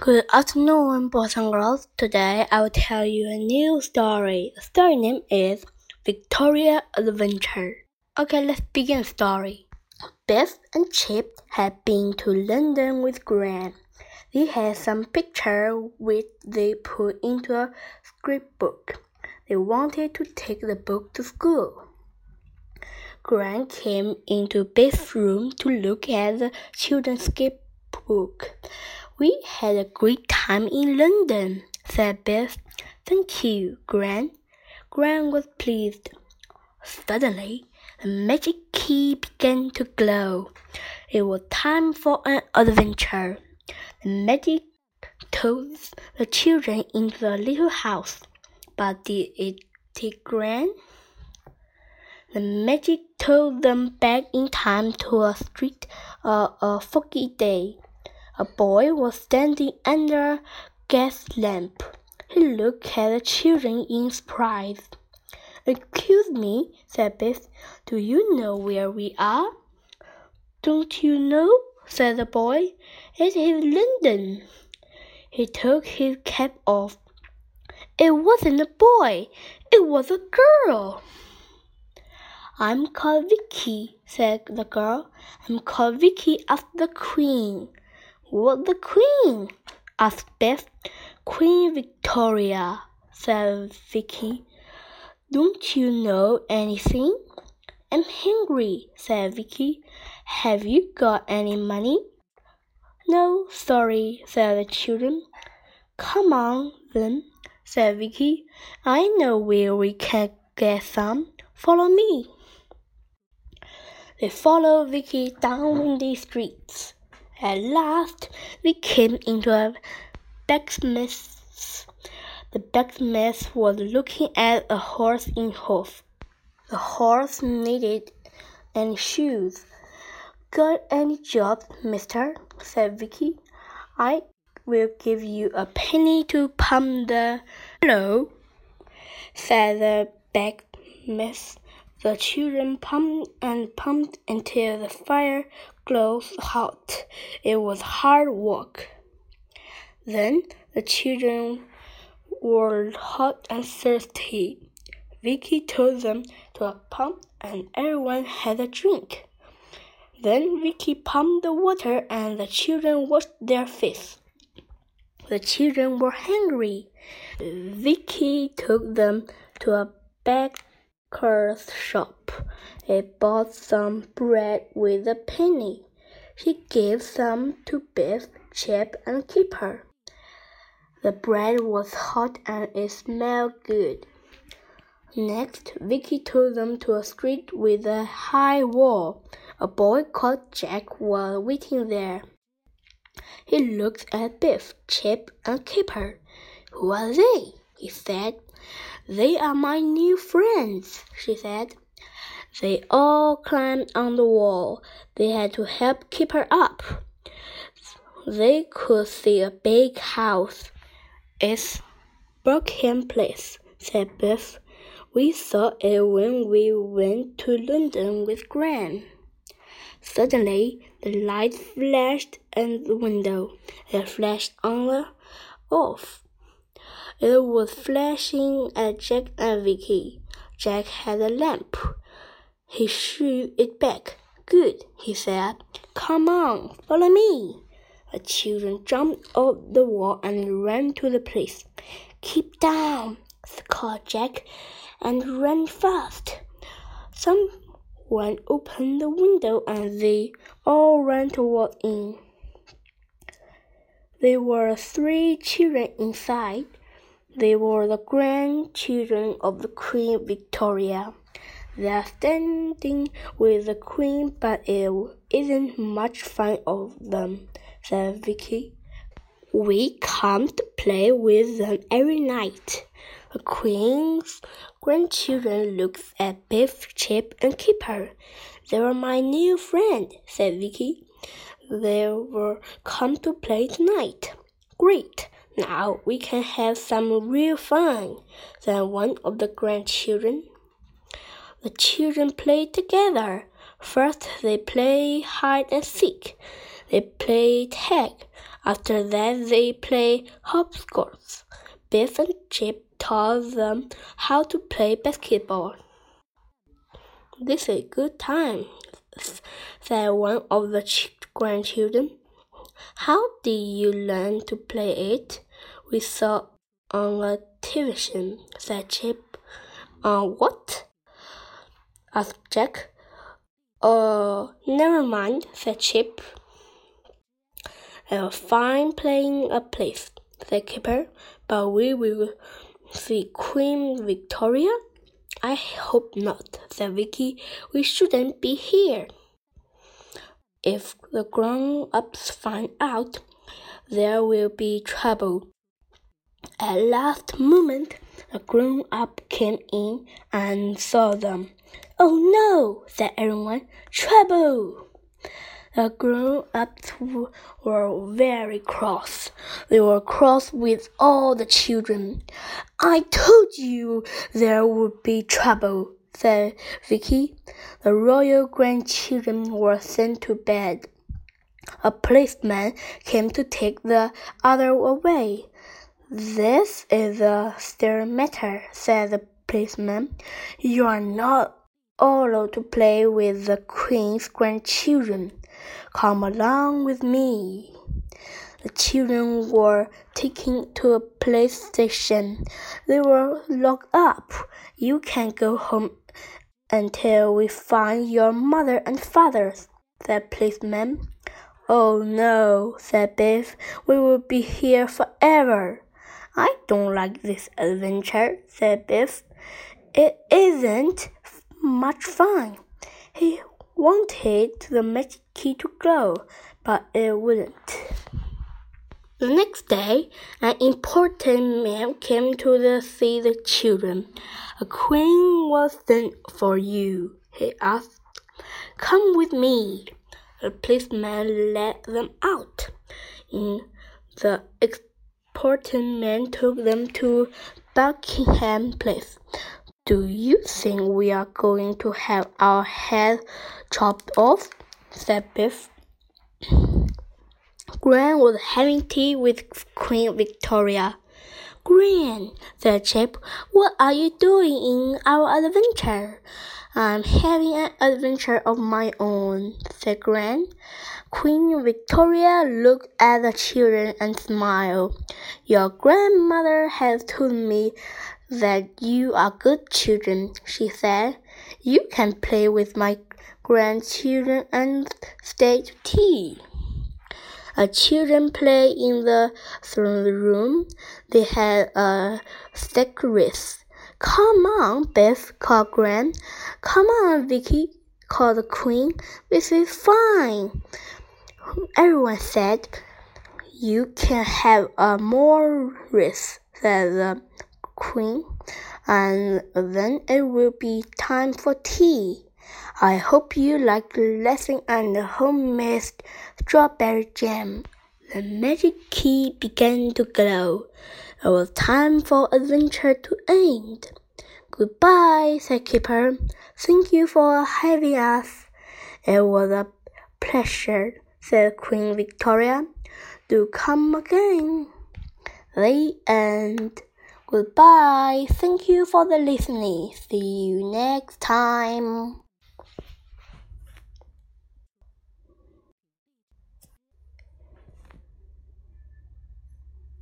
Good afternoon, boys and girls. Today I will tell you a new story. The story name is Victoria Adventure. Okay, let's begin the story. Biff and Chip had been to London with Gran. They had some picture which they put into a scrapbook. They wanted to take the book to school. Gran came into Biff's room to look at the children's scrapbook. We had a great time in London, said Biff. Thank you, Gran. Gran was pleased. Suddenly, the magic key began to glow. It was time for an adventure. The magic took the children into the little house. But did it take Gran? The magic took them back in time to a street uh, a foggy day. A boy was standing under a gas lamp. He looked at the children in surprise. Excuse me, said Biff. Do you know where we are? Don't you know? said the boy. It is London. He took his cap off. It wasn't a boy, it was a girl. I'm called Vicky, said the girl. I'm called Vicky after the Queen. What the Queen? asked Biff. Queen Victoria, said Vicky. Don't you know anything? I'm hungry, said Vicky. Have you got any money? No, sorry, said the children. Come on, then, said Vicky. I know where we can get some. Follow me. They followed Vicky down windy streets. At last, we came into a blacksmith's. The blacksmith was looking at a horse in hoof. The horse needed any shoes. Got any jobs, mister? said Vicky. I will give you a penny to pump the. Hello, said the blacksmith. The children pumped and pumped until the fire glowed hot. It was hard work. Then the children were hot and thirsty. Vicky told them to a pump and everyone had a drink. Then Vicky pumped the water and the children washed their faces. The children were hungry. Vicky took them to a back baker's shop. He bought some bread with a penny. He gave some to Biff, Chip, and Kipper. The bread was hot and it smelled good. Next, Vicky took them to a street with a high wall. A boy called Jack was waiting there. He looked at Biff, Chip, and Kipper. Who are they? he said. They are my new friends, she said. They all climbed on the wall. They had to help Kipper up. They could see a big house. It's Buckingham Place, said Biff. We saw it when we went to London with Gran. Suddenly, the light flashed in the window. It flashed on the off. It was flashing at Jack and Vicky. Jack had a lamp. He threw it back. Good, he said. Come on, follow me. The children jumped off the wall and ran to the place. Keep down, called Jack, and ran fast. Someone opened the window and they all ran toward in. There were three children inside. They were the grandchildren of the Queen Victoria. They're standing with the Queen, but it isn't much fun of them, said Vicky. We come to play with them every night. The Queen's grandchildren looked at Biff, Chip, and Kipper. They were my new friend, said Vicky. They were come to play tonight. Great. Now we can have some real fun, said one of the grandchildren. The children played together. First they played hide and seek. They played tag. After that, they play hopscotch. Biff and Chip taught them how to play basketball. This is a good time, said one of the grandchildren. How did you learn to play it? We saw on the television, said Chip. On uh, what? asked Jack. Oh, never mind, said Chip. A fine playing a place, said Kipper, but we will see Queen Victoria. I hope not, said Vicky. We shouldn't be here. If the grown ups find out, there will be trouble. At last moment, a grown up came in and saw them. Oh no, said everyone. Trouble! The grown ups were very cross. They were cross with all the children. I told you there would be trouble, said Vicky. The royal grandchildren were sent to bed. A policeman came to take the other away. This is a still matter, said the policeman. You are not allowed to play with the queen's grandchildren. Come along with me. The children were taken to a police station. They were locked up. You can't go home until we find your mother and father, said policeman. Oh no, said Biff. We will be here forever. I don't like this adventure, said Biff. It isn't much fun. He wanted the magic key to glow, but it wouldn't. The next day, an important man came to see the children. A queen was sent for you, he asked. Come with me. The policeman led them out. The important man took them to Buckingham Place. Do you think we are going to have our heads chopped off? said Biff. Gran was having tea with Queen Victoria. Gran, said Chip, what are you doing in our adventure? I'm having an adventure of my own, said Gran. Queen Victoria looked at the children and smiled. Your grandmother has told me that you are good children, she said. You can play with my grandchildren and stay to tea. The children play in the throne room. They had a steak race. Come on, Biff called Gran. Come on, Vicky called the Queen. This is fine. Everyone said, You can have a more race, said the Queen, and then it will be time for tea. I hope you like the lesson and the homemade strawberry jam. The magic key began to glow. It was time for adventure to end. Goodbye, said Kipper. Thank you for having us. It was a pleasure, said Queen Victoria. Do come again. The end. Goodbye. Thank you for the listening. See you next time.